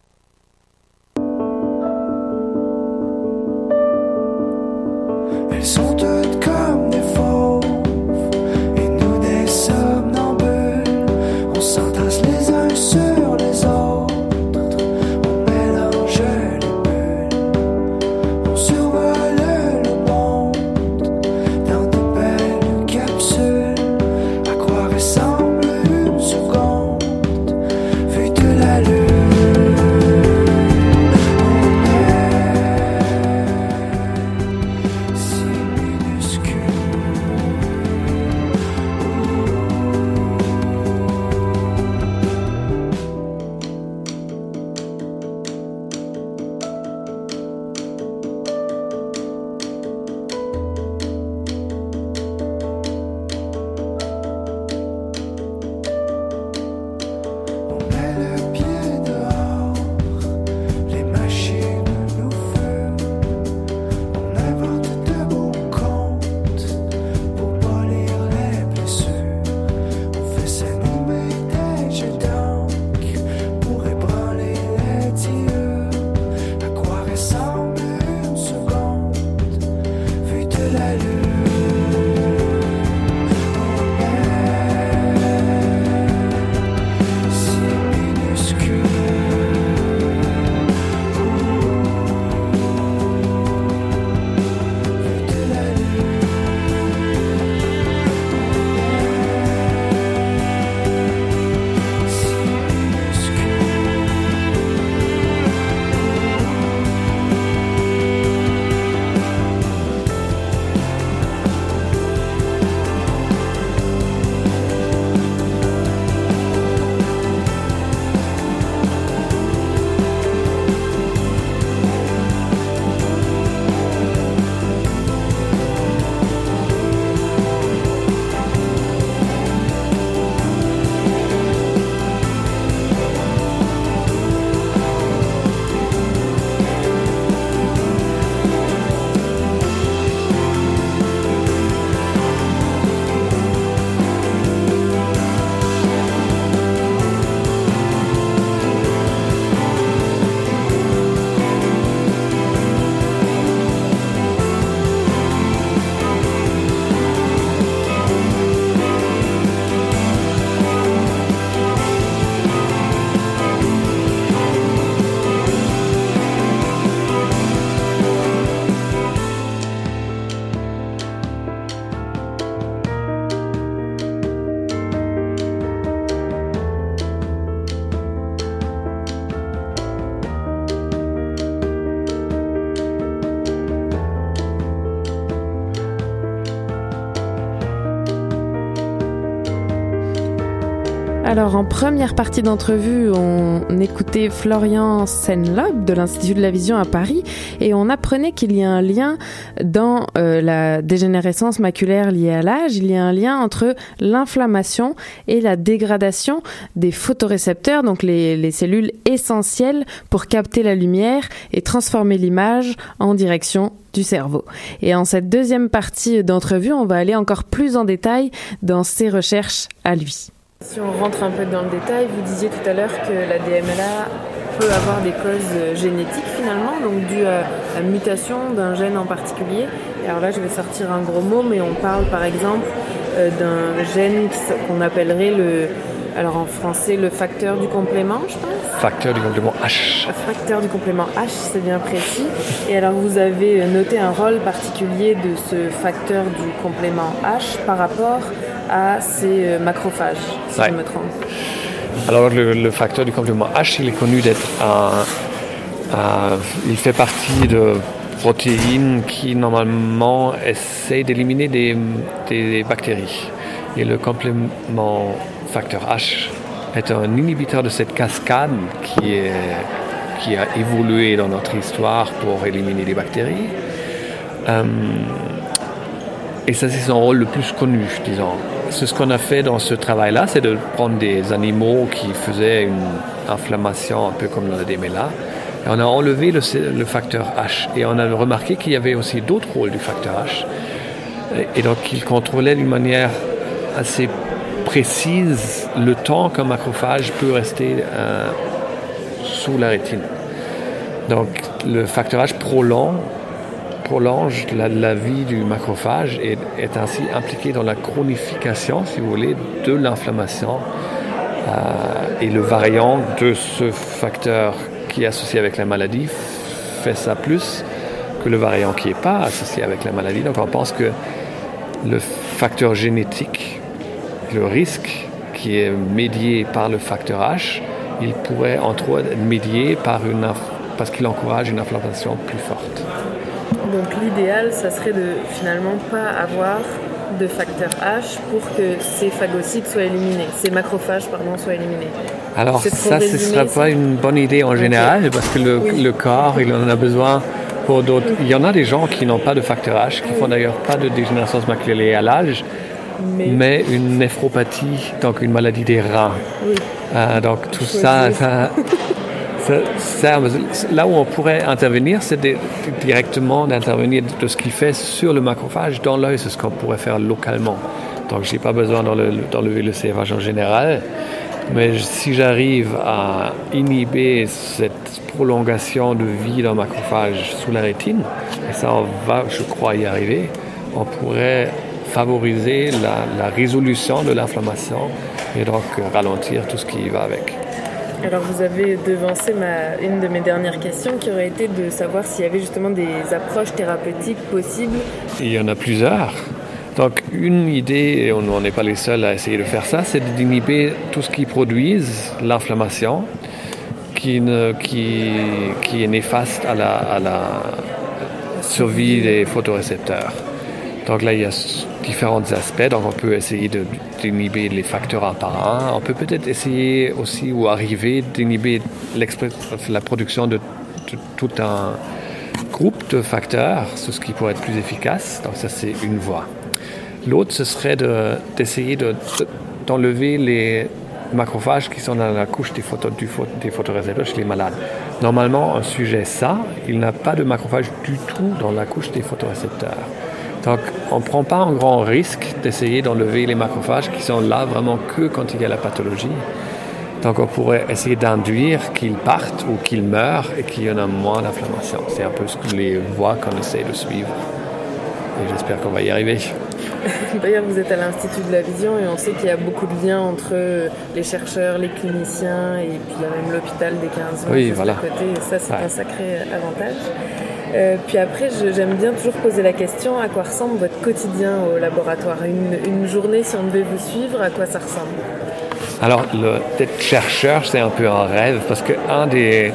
S5: Alors, en première partie d'entrevue, on écoutait Florian Senlob de l'Institut de la Vision à Paris et on apprenait qu'il y a un lien dans euh, la dégénérescence maculaire liée à l'âge. Il y a un lien entre l'inflammation et la dégradation des photorécepteurs, donc les, les cellules essentielles pour capter la lumière et transformer l'image en direction du cerveau. Et en cette deuxième partie d'entrevue, on va aller encore plus en détail dans ses recherches à lui. Si on rentre un peu dans le détail, vous disiez tout à l'heure que la DMLA peut avoir des causes génétiques finalement, donc dues à la mutation d'un gène en particulier. Alors là, je vais sortir un gros mot, mais on parle par exemple euh, d'un gène qu'on appellerait le, alors en français, le facteur du complément, je pense.
S8: Facteur du complément H.
S5: Facteur du complément H, c'est bien précis. Et alors vous avez noté un rôle particulier de ce facteur du complément H par rapport à ces euh, macrophages, si je me trompe.
S8: Alors le, facteur du complément H, il est connu d'être un, il fait partie de protéines qui normalement essaient d'éliminer des, des, bactéries. Et le complément facteur H est un inhibiteur de cette cascade qui, a évolué dans notre histoire pour éliminer les bactéries. Euh, et ça, c'est son rôle le plus connu, disons ce qu'on a fait dans ce travail-là, c'est de prendre des animaux qui faisaient une inflammation un peu comme la DMLA. Et on a enlevé le, facteur H. Et on a remarqué qu'il y avait aussi d'autres rôles du facteur H. Et, donc, il contrôlait d'une manière assez précise le temps qu'un macrophage peut rester euh, sous la rétine. Donc, le facteur H prolonge prolonge la, vie du macrophage et est ainsi impliqué dans la chronification, si vous voulez, de l'inflammation. Euh, et le variant de ce facteur qui est associé avec la maladie fait ça plus que le variant qui n'est pas associé avec la maladie. Donc on pense que le facteur génétique, le risque qui est médié par le facteur H, il pourrait entre autres être médié par une, parce qu'il encourage une inflammation plus forte.
S5: Donc l'idéal, ça serait de finalement pas avoir de facteur H pour que ces phagocytes soient éliminés, ces macrophages pardon, soient éliminés.
S8: Alors ça, ce ne sera pas une bonne idée en général parce que le, corps, il en a besoin pour d'autres. Il y en a des gens qui n'ont pas de facteur H, qui font d'ailleurs pas de dégénérescence maculaire à l'âge, mais... une néphropathie, donc une maladie des reins. Euh, donc tout ça, ça là où on pourrait intervenir, c'est directement d'intervenir de ce qu'il fait sur le macrophage dans l'œil, c'est ce qu'on pourrait faire localement. Donc je n'ai pas besoin d'enlever le CFH en général, mais si j'arrive à inhiber cette prolongation de vie d'un macrophage sous la rétine, et ça on va, je crois, y arriver, on pourrait favoriser la, la résolution de l'inflammation et donc ralentir tout ce qui va avec.
S5: Alors vous avez devancé ma, une de mes dernières questions qui aurait été de savoir s'il y avait justement des approches thérapeutiques possibles.
S8: Il y en a plusieurs. Donc une idée, et on n'est pas les seuls à essayer de faire ça, c'est d'inhiber tout ce qui produise l'inflammation qui, qui, qui, est néfaste à la, à la survie des photorécepteurs. Donc là, il y a différents aspects. Donc on peut essayer d'inhiber les facteurs un par un. On peut peut-être essayer aussi ou arriver d'inhiber la production de, tout un groupe de facteurs, ce qui pourrait être plus efficace. Donc ça, c'est une voie. L'autre, ce serait d'essayer d'enlever les macrophages qui sont dans la couche des, des photorécepteurs chez les malades. Normalement, un sujet ça, il n'a pas de macrophages du tout dans la couche des photorécepteurs. Donc, on ne prend pas un grand risque d'essayer d'enlever les macrophages qui sont là vraiment que quand il y a la pathologie. Donc, on pourrait essayer d'induire qu'ils partent ou qu'ils meurent et qu'il y en a moins d'inflammation. C'est un peu ce que les voies qu'on essaie de suivre. Et j'espère qu'on va y arriver.
S5: D'ailleurs, vous êtes à l'Institut de la Vision et on sait qu'il y a beaucoup de liens entre les chercheurs, les cliniciens et puis même l'hôpital des 15 ans
S8: oui, voilà.
S5: côté. Et ça, c'est un sacré avantage. Euh, puis après, j'aime bien toujours poser la question à quoi ressemble votre quotidien au laboratoire? Une, journée, si on devait vous suivre, à quoi ça ressemble?
S8: Alors, d'être chercheur, c'est un peu un rêve parce qu'un des,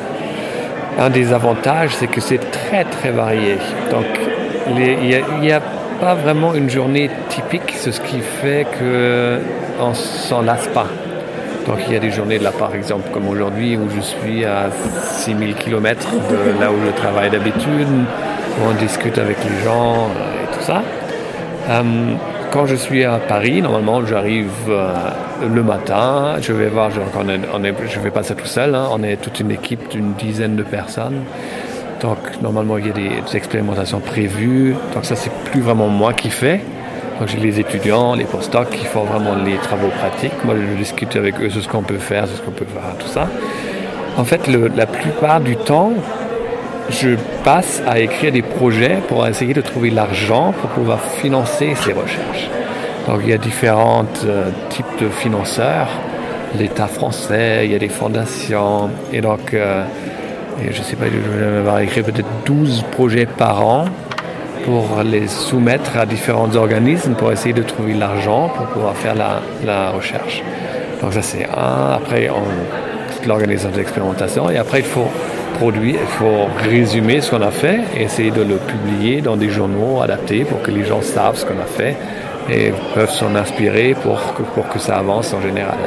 S8: un des avantages, c'est que c'est très très varié. Donc, il n'y a, pas vraiment une journée typique, c'est ce qui fait qu'on ne s'en lasse pas. Donc il y a des journées là par exemple comme aujourd'hui où je suis à 6000 km de là où je travaille d'habitude, où on discute avec les gens euh, et tout ça. Euh, quand je suis à Paris, normalement j'arrive euh, le matin, je vais voir, je, je vais pas ça tout seul, hein, on est toute une équipe d'une dizaine de personnes. Donc normalement il y a des, des expérimentations prévues, donc ça c'est plus vraiment moi qui fais. Donc j'ai les étudiants, les postdocs qui font vraiment les travaux pratiques. Moi je discute avec eux sur ce qu'on peut faire, sur ce qu'on peut faire, tout ça. En fait, la plupart du temps, je passe à écrire des projets pour essayer de trouver l'argent pour pouvoir financer ces recherches. Donc il y a différents euh, types de financeurs, l'État français, il y a des fondations, et donc euh, je sais pas, je vais écrit peut-être 12 projets par an pour les soumettre à différents organismes pour essayer de trouver l'argent pour pouvoir faire la, recherche. Donc ça c'est un. Après, on, l'organisation d'expérimentation. Et après, il faut produire, il faut résumer ce qu'on a fait et essayer de le publier dans des journaux adaptés pour que les gens savent ce qu'on a fait et peuvent s'en inspirer pour que, pour que ça avance en général.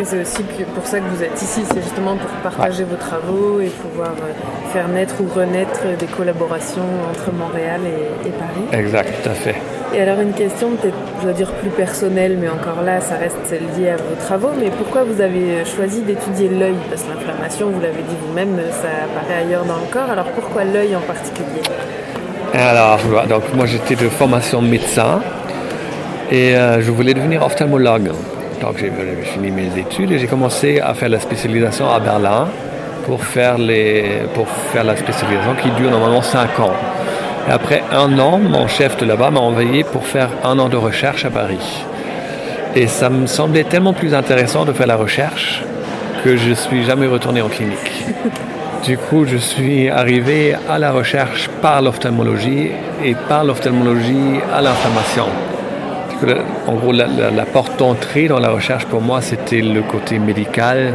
S5: Et c'est aussi pour ça que vous êtes ici, c'est justement pour partager ouais. vos travaux et pouvoir euh, faire naître ou renaître des collaborations entre Montréal et, et, Paris.
S8: Exact, tout à fait.
S5: Et alors une question peut-être, je dois dire plus personnelle, mais encore là, ça reste lié à vos travaux, mais pourquoi vous avez choisi d'étudier l'œil? Parce que l'inflammation, vous l'avez dit vous-même, ça apparaît ailleurs dans le corps, alors pourquoi l'œil en particulier?
S8: Alors, donc moi j'étais de formation médecin et euh, je voulais devenir ophtalmologue. Donc j'ai fini mes études et j'ai commencé à faire la spécialisation à Berlin pour faire, les, pour faire la spécialisation qui dure normalement 5 ans. Et après un an, mon chef de là-bas m'a envoyé pour faire un an de recherche à Paris. Et ça me semblait tellement plus intéressant de faire la recherche que je ne suis jamais retourné en clinique. Du coup, je suis arrivé à la recherche par l'ophtalmologie et par l'ophtalmologie à l'inflammation en gros, la, la, la porte d'entrée dans la recherche pour moi, c'était le côté médical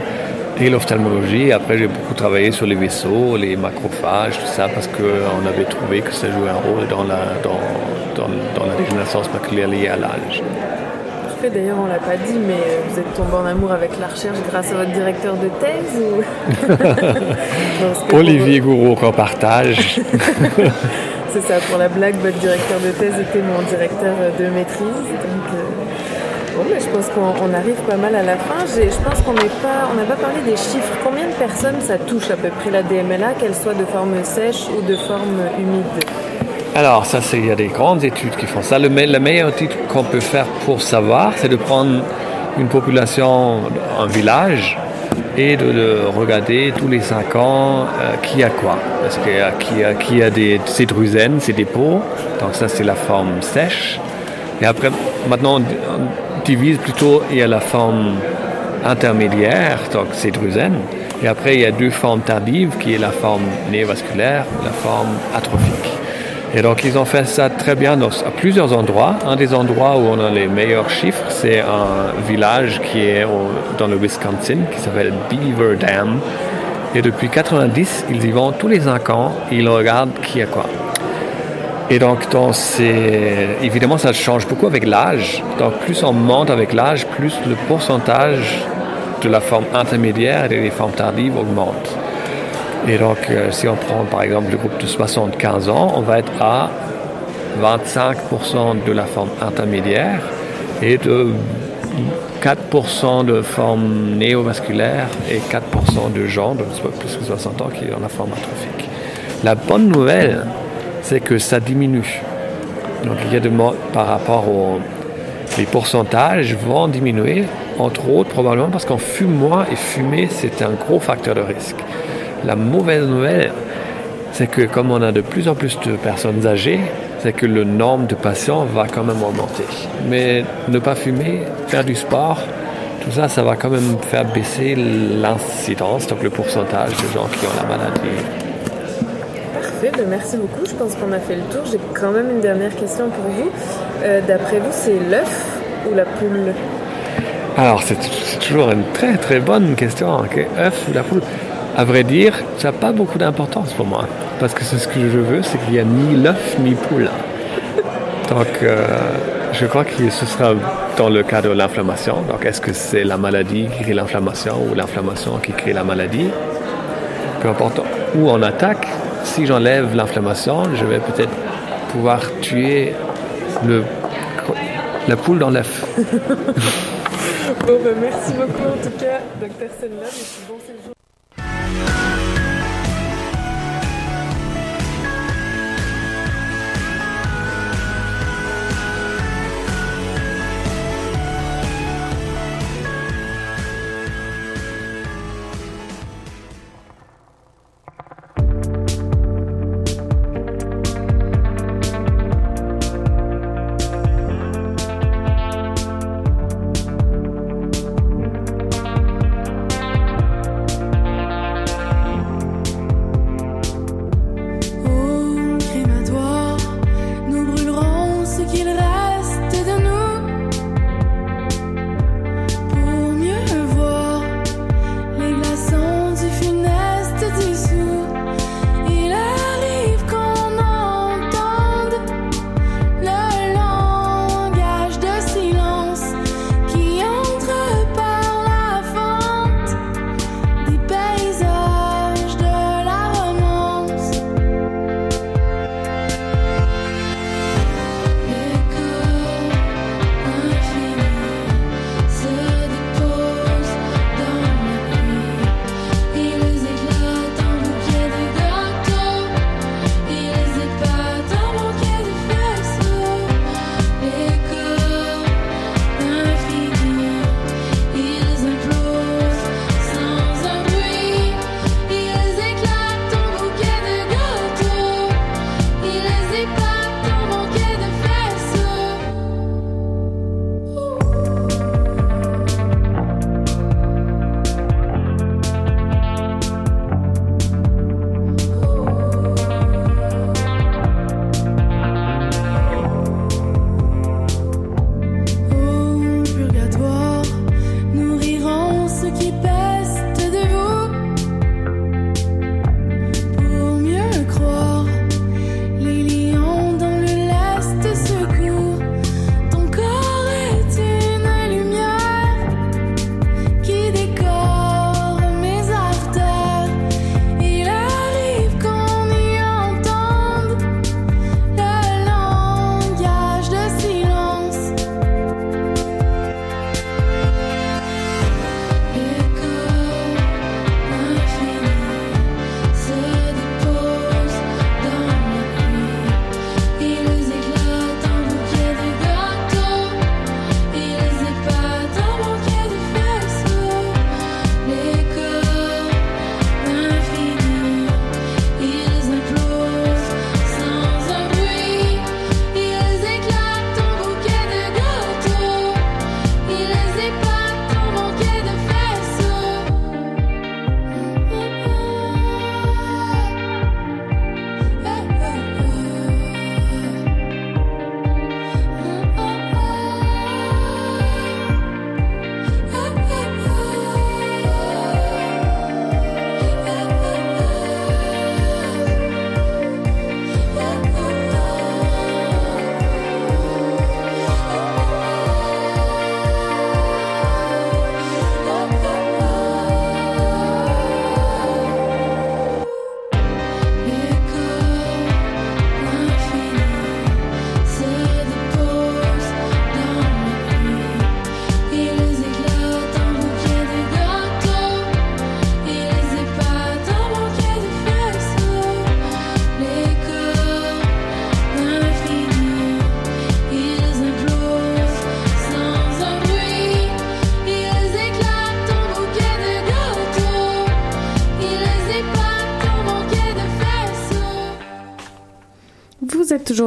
S8: et l'ophtalmologie. Après, j'ai beaucoup travaillé sur les vaisseaux, les macrophages, tout ça, parce qu'on avait trouvé que ça jouait un rôle dans la, dans, dans, dans la dégénérescence maculaire liée à l'âge.
S5: Parfait, d'ailleurs, on l'a pas dit, mais vous êtes tombé en amour avec la recherche grâce à votre directeur de thèse
S8: ou... Olivier. Gouraud qu'on partage.
S5: c'est ça, pour la blague, votre directeur de thèse était mon directeur de maîtrise. Euh, bon, je pense qu'on arrive pas mal à la fin. Je pense qu'on n'a pas, on pas parlé des chiffres. Combien de personnes ça touche à peu près la DMLA, qu'elle soit de forme sèche ou de forme humide?
S8: Alors, ça, il y a des grandes études qui font ça. Le, la meilleure étude qu'on peut faire pour savoir, c'est de prendre une population, un village, et de, de, regarder tous les 5 ans euh, qui a quoi. Parce qu'il y a, qui a, des cédrusènes, c'est des pots, donc ça c'est la forme sèche. Et après, maintenant on divise plutôt, il y a la forme intermédiaire, donc cédrusène. Et après, il y a deux formes tardives, qui est la forme néovasculaire, la forme atrophique. Et donc, ils ont fait ça très bien dans, à plusieurs endroits. Un des endroits où on a les meilleurs chiffres, c'est un village qui est dans le Wisconsin, qui s'appelle Beaver Dam. Et depuis 90, ils y vont tous les 5 ans ils regardent qui a quoi. Et donc, donc évidemment, ça change beaucoup avec l'âge. Donc, plus on monte avec l'âge, plus le pourcentage de la forme intermédiaire et des formes tardives augmente. Et donc, euh, si on prend par exemple le groupe de 75 ans, on va être à 25% de la forme intermédiaire et de 4% de forme néovasculaire et 4% de gens de plus que 60 ans qui ont la forme atrophique. La bonne nouvelle, c'est que ça diminue. Donc, il y a de par rapport aux les pourcentages vont diminuer, entre autres probablement parce qu'on fume moins et fumer, c'est un gros facteur de risque. La mauvaise nouvelle, c'est que comme on a de plus en plus de personnes âgées, c'est que le nombre de patients va quand même augmenter. Mais ne pas fumer, faire du sport, tout ça, ça va quand même faire baisser l'incidence, donc le pourcentage de gens qui ont la maladie.
S5: Parfait, ben merci beaucoup. Je pense qu'on a fait le tour. J'ai quand même une dernière question pour vous. Euh, D'après vous, c'est l'œuf ou la poule?
S8: Alors, c'est toujours une très très bonne question. Okay? œuf ou la poule à vrai dire, ça n'a pas beaucoup d'importance pour moi. Parce que ce que je veux, c'est qu'il n'y a ni l'œuf ni poule. Donc, euh, je crois que ce sera dans le cas de l'inflammation. Donc, est-ce que c'est la maladie qui crée l'inflammation ou l'inflammation qui crée la maladie? Peu importe où on attaque, si j'enlève l'inflammation, je vais peut-être pouvoir tuer le, la poule dans l'œuf.
S9: bon, ben, merci beaucoup en tout cas, et puis bon séjour.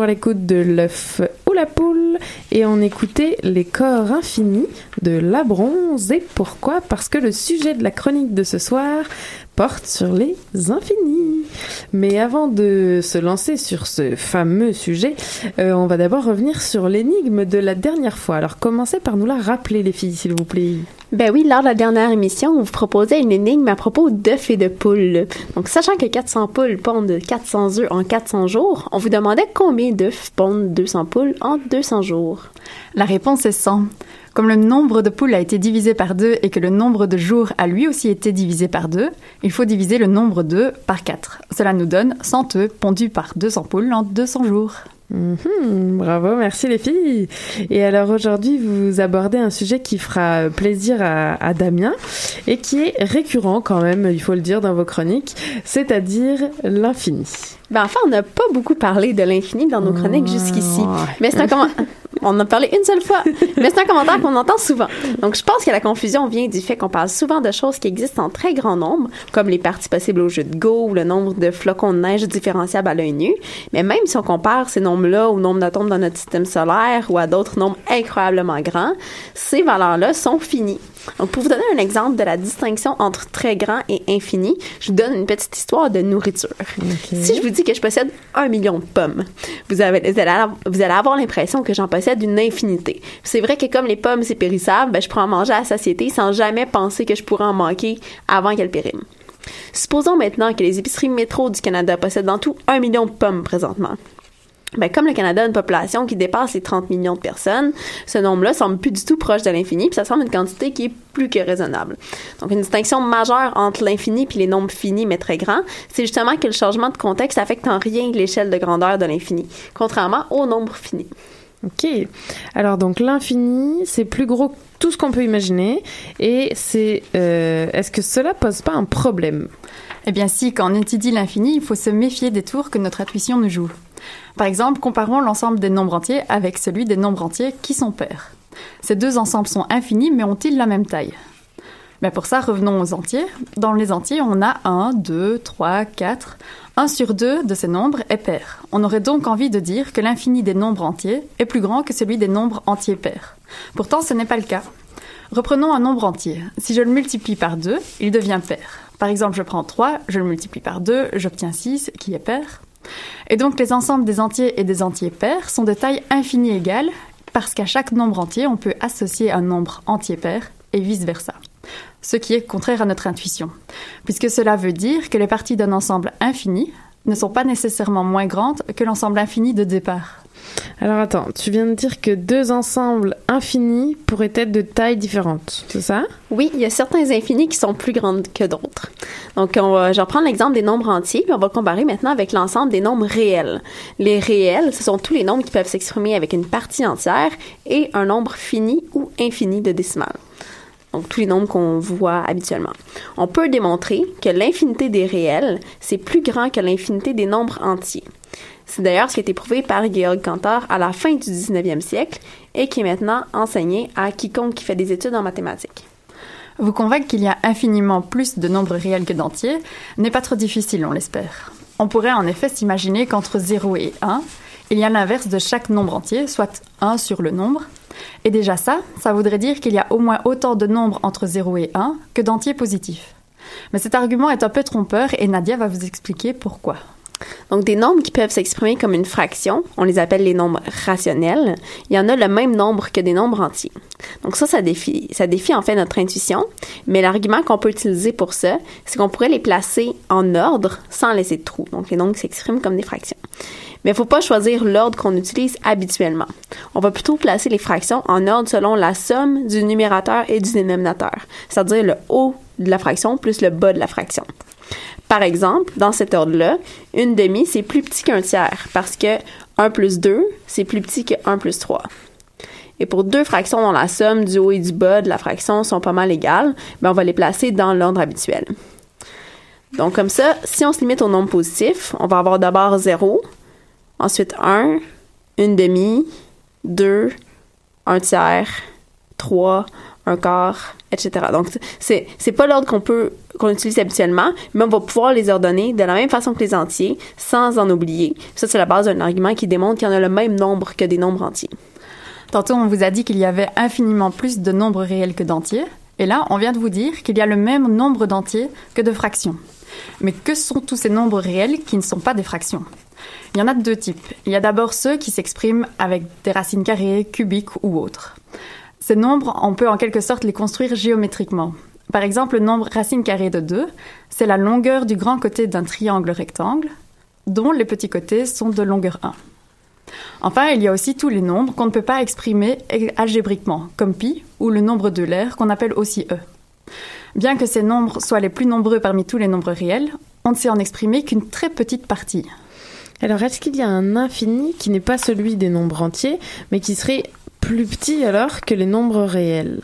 S9: À l'écoute de l'œuf ou la poule et on écoutait les corps infinis de la bronze. Et pourquoi? Parce que le sujet de la chronique de ce soir porte sur les infinis.
S5: Mais avant de se lancer sur ce fameux sujet, euh, on va d'abord revenir sur l'énigme de la dernière fois. Alors commencez par nous la rappeler les filles, s'il vous plaît.
S10: Ben oui, lors de la dernière émission, on vous proposait une énigme à propos d'œufs et de poules. Donc, sachant que 400 poules pondent 400 œufs en 400 jours, on vous demandait combien d'œufs pondent 200 poules en 200 jours.
S11: La réponse est 100. Comme le nombre de poules a été divisé par 2 et que le nombre de jours a lui aussi été divisé par 2, il faut diviser le nombre d'œufs par 4. Cela nous donne 100 œufs pondus par 200 poules en 200 jours.
S5: Mhm, bravo, merci les filles. Et alors aujourd'hui, vous abordez un sujet qui fera plaisir à, à, Damien et qui est récurrent quand même, il faut le dire, dans vos chroniques, c'est-à-dire l'infini.
S10: Ben enfin, on n'a pas beaucoup parlé de l'infini dans nos chroniques jusqu'ici. Mais c'est un comment... On en a parlé une seule fois, mais c'est un commentaire qu'on entend souvent. Donc, je pense que la confusion vient du fait qu'on parle souvent de choses qui existent en très grand nombre, comme les parties possibles au jeu de Go ou le nombre de flocons de neige différenciables à l'œil nu. Mais même si on compare ces nombres-là au nombre d'atomes dans notre système solaire ou à d'autres nombres incroyablement grands, ces valeurs-là sont finies. Donc, pour vous donner un exemple de la distinction entre très grand et infini, je vous donne une petite histoire de nourriture. Si je vous dis que je possède un million de pommes, vous, avez, vous, allez, vous allez avoir l'impression que j'en possède infinité. C'est vrai que comme les pommes, c'est périssable, ben, je pourrais en manger à satiété sans jamais penser que je pourrais en manquer avant qu'elles périment. Supposons maintenant que les épiceries métro du Canada possèdent en tout un million de pommes présentement. Ben, comme le Canada a une population qui dépasse les 30 millions de personnes, ce nombre-là semble plus du tout proche de l'infini, puis ça semble une quantité qui est plus que raisonnable. Donc, une distinction majeure entre l'infini puis les nombres finis mais très grands, c'est justement que le changement de contexte affecte en rien l'échelle de grandeur de l'infini, contrairement aux nombres finis.
S5: Ok. Alors donc l'infini, c'est plus gros que tout ce qu'on peut imaginer, et c'est euh, est-ce que cela pose pas un problème?
S11: Eh bien si, quand on étudie l'infini, il faut se méfier des tours que notre intuition nous joue. Par exemple, comparons l'ensemble des nombres entiers avec celui des nombres entiers qui sont pairs. Ces deux ensembles sont infinis mais ont-ils la même taille? Mais pour ça, revenons aux entiers. Dans les entiers, on a 1, 2, 3, 4. 1 sur 2 de ces nombres est pair. On aurait donc envie de dire que l'infini des nombres entiers est plus grand que celui des nombres entiers pairs. Pourtant, ce n'est pas le cas. Reprenons un nombre entier. Si je le multiplie par 2, il devient pair. Par exemple, je prends 3, je le multiplie par 2, j'obtiens 6, qui est pair. Et donc les ensembles des entiers et des entiers pairs sont de taille infinie égale, parce qu'à chaque nombre entier, on peut associer un nombre entier pair et vice-versa. Ce qui est contraire à notre intuition, puisque cela veut dire que les parties d'un ensemble infini ne sont pas nécessairement moins grandes que l'ensemble infini de départ.
S5: Alors attends, tu viens de dire que deux ensembles infinis pourraient être de tailles différentes, c'est ça?
S10: Oui, il y a certains infinis qui sont plus grands que d'autres. Donc, on va, je vais reprendre l'exemple des nombres entiers, puis on va comparer maintenant avec l'ensemble des nombres réels. Les réels, ce sont tous les nombres qui peuvent s'exprimer avec une partie entière et un nombre fini ou infini de décimales. Donc, tous les nombres qu'on voit habituellement. On peut démontrer que l'infinité des réels, c'est plus grand que l'infinité des nombres entiers. C'est d'ailleurs ce qui a été prouvé par Georg Cantor à la fin du 19e siècle et qui est maintenant enseigné à quiconque qui fait des études en mathématiques.
S11: Vous convaincre qu'il y a infiniment plus de nombres réels que d'entiers n'est pas trop difficile, on l'espère. On pourrait en effet s'imaginer qu'entre 0 et 1, il y a l'inverse de chaque nombre entier, soit 1 sur le nombre. Et déjà ça, ça voudrait dire qu'il y a au moins autant de nombres entre 0 et 1 que d'entiers positifs. Mais cet argument est un peu trompeur et Nadia va vous expliquer pourquoi.
S10: Donc, des nombres qui peuvent s'exprimer comme une fraction, on les appelle les nombres rationnels, il y en a le même nombre que des nombres entiers. Donc ça, ça défie, en fait notre intuition, mais l'argument qu'on peut utiliser pour ça, c'est qu'on pourrait les placer en ordre sans laisser de trous. Donc, les nombres qui s'expriment comme des fractions. Mais il ne faut pas choisir l'ordre qu'on utilise habituellement. On va plutôt placer les fractions en ordre selon la somme du numérateur et du dénominateur, c'est-à-dire le haut de la fraction plus le bas de la fraction. Par exemple, dans cet ordre-là, une demi, c'est plus petit qu'un tiers parce que 1 plus 2, c'est plus petit que 1 plus 3. Et pour deux fractions dont la somme du haut et du bas de la fraction sont pas mal égales, ben on va les placer dans l'ordre habituel. Donc comme ça, si on se limite au nombre positif, on va avoir d'abord 0, ensuite 1, une demi, 2, un tiers, 3, un quart, etc. Donc, c'est, c'est pas l'ordre qu'on peut, qu'on utilise habituellement, mais on va pouvoir les ordonner de la même façon que les entiers, sans en oublier. Ça, c'est la base d'un argument qui démontre qu'il y en a le même nombre que des nombres entiers.
S11: Tantôt, on vous a dit qu'il y avait infiniment plus de nombres réels que d'entiers. Et là, on vient de vous dire qu'il y a le même nombre d'entiers que de fractions. Mais que sont tous ces nombres réels qui ne sont pas des fractions? Il y en a de deux types. Il y a d'abord ceux qui s'expriment avec des racines carrées, cubiques ou autres. Ces nombres, on peut en quelque sorte les construire géométriquement. Par exemple, le nombre racine carrée de 2, c'est la longueur du grand côté d'un triangle rectangle, dont les petits côtés sont de longueur 1. Enfin, il y a aussi tous les nombres qu'on ne peut pas exprimer algébriquement, comme pi ou le nombre de l'air qu'on appelle aussi e. Bien que ces nombres soient les plus nombreux parmi tous les nombres réels, on ne sait en exprimer qu'une très petite partie.
S5: Alors, est-ce qu'il y a un infini qui n'est pas celui des nombres entiers, mais qui serait plus petit alors que les nombres réels?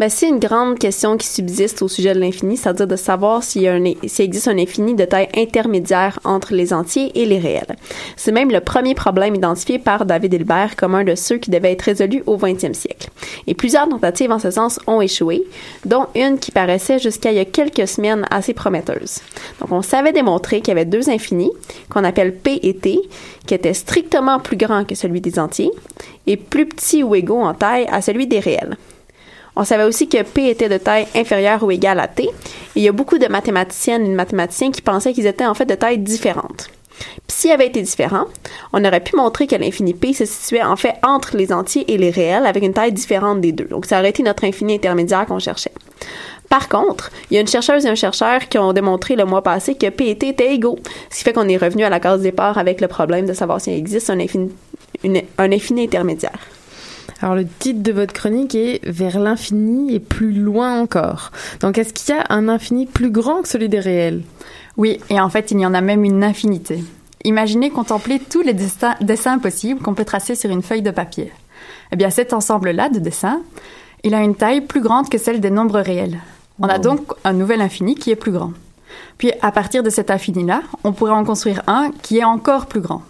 S10: Ben, c'est une grande question qui subsiste au sujet de l'infini, c'est-à-dire de savoir s'il, y existe un infini de taille intermédiaire entre les entiers et les réels. C'est même le premier problème identifié par David Hilbert comme un de ceux qui devait être résolu au 20e siècle. Et plusieurs tentatives en ce sens ont échoué, dont une qui paraissait jusqu'à il y a quelques semaines assez prometteuse. Donc, on savait démontrer qu'il y avait deux infinis, qu'on appelle P et T, qui étaient strictement plus grands que celui des entiers, et plus petits ou égaux en taille à celui des réels. On savait aussi que P était de taille inférieure ou égale à T. Et il y a beaucoup de mathématiciennes et de mathématiciens qui pensaient qu'ils étaient en fait de taille différente. Puis s'ils avaient été différents, on aurait pu montrer que l'infini P se situait en fait entre les entiers et les réels avec une taille différente des deux. Donc ça aurait été notre infini intermédiaire qu'on cherchait. Par contre, il y a une chercheuse et un chercheur qui ont démontré le mois passé que P et T étaient égaux, ce qui fait qu'on est revenu à la case départ avec le problème de savoir s'il existe un infini, un infini intermédiaire.
S5: Alors le titre de votre chronique est Vers l'infini et plus loin encore. Donc est-ce qu'il y a un infini plus grand que celui des réels?
S11: Oui, et en fait il y en a même une infinité. Imaginez contempler tous les dessins possibles qu'on peut tracer sur une feuille de papier. Eh bien cet ensemble-là de dessins, il a une taille plus grande que celle des nombres réels. On a donc un nouvel infini qui est plus grand. Puis à partir de cet infini-là, on pourrait en construire un qui est encore plus grand.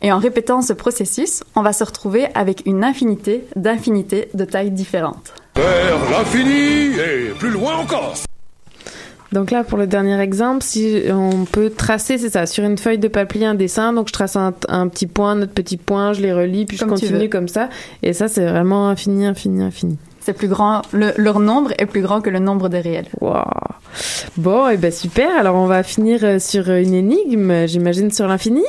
S11: Et en répétant ce processus, on va se retrouver avec une infinité d'infinités de tailles différentes.
S12: Vers l'infini et plus loin encore.
S5: Donc là, pour le dernier exemple, si on peut tracer, c'est ça, sur une feuille de papier un dessin, donc je trace un, petit point, notre petit point, je les relis, puis je continue comme ça. Et ça, c'est vraiment infini, infini, infini.
S11: C'est plus grand, leur nombre est plus grand que le nombre des réels.
S5: Wow. Bon, et eh ben super. Alors on va finir euh, sur une énigme, j'imagine sur l'infini.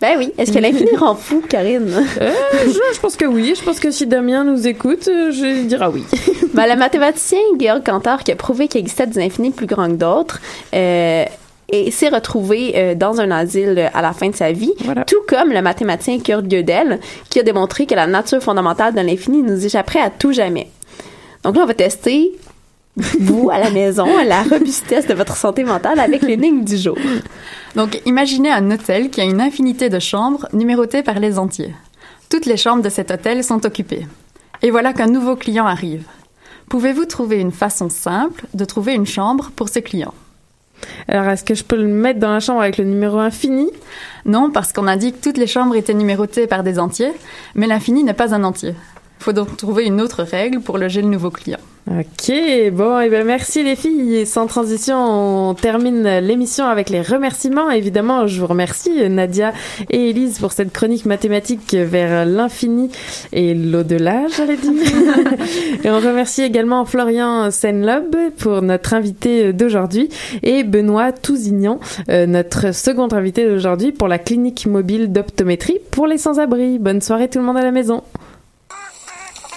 S10: Ben oui. Est-ce que l'infini rend fou, Karine?
S5: Euh, je, pense que oui. Je pense que si Damien nous écoute, euh, je dirais oui.
S10: ben, le mathématicien Georg Cantor, qui a prouvé qu'il existait des infinis plus grands que d'autres, euh, et s'est retrouvé dans un asile à la fin de sa vie, tout comme le mathématicien Kurt Gödel, qui a démontré que la nature fondamentale de l'infini nous échapperait à tout jamais. Donc là, on va tester vous, à la maison, la robustesse de votre santé mentale avec l'énigme du jour.
S11: Donc, imaginez un hôtel qui a une infinité de chambres numérotées par les entiers. Toutes les chambres de cet hôtel sont occupées. Et voilà qu'un nouveau client arrive. Pouvez-vous trouver une façon simple de trouver une chambre pour ce client
S5: alors, est-ce que je peux le mettre dans la chambre avec le numéro infini?
S11: Non, parce qu'on a dit que toutes les chambres étaient numérotées par des entiers, mais l'infini n'est pas un entier. Il faut donc trouver une autre règle pour loger le nouveau client.
S5: Ok, bon, et eh ben merci les filles. Sans transition, on termine l'émission avec les remerciements. Évidemment, je vous remercie Nadia et Elise pour cette chronique mathématique vers l'infini et l'au-delà, j'allais dire. et on remercie également Florian Senlob pour notre invité d'aujourd'hui et Benoît Tousignan, euh, notre second invité d'aujourd'hui pour la clinique mobile d'optométrie pour les sans-abri. Bonne soirée tout le monde à la maison.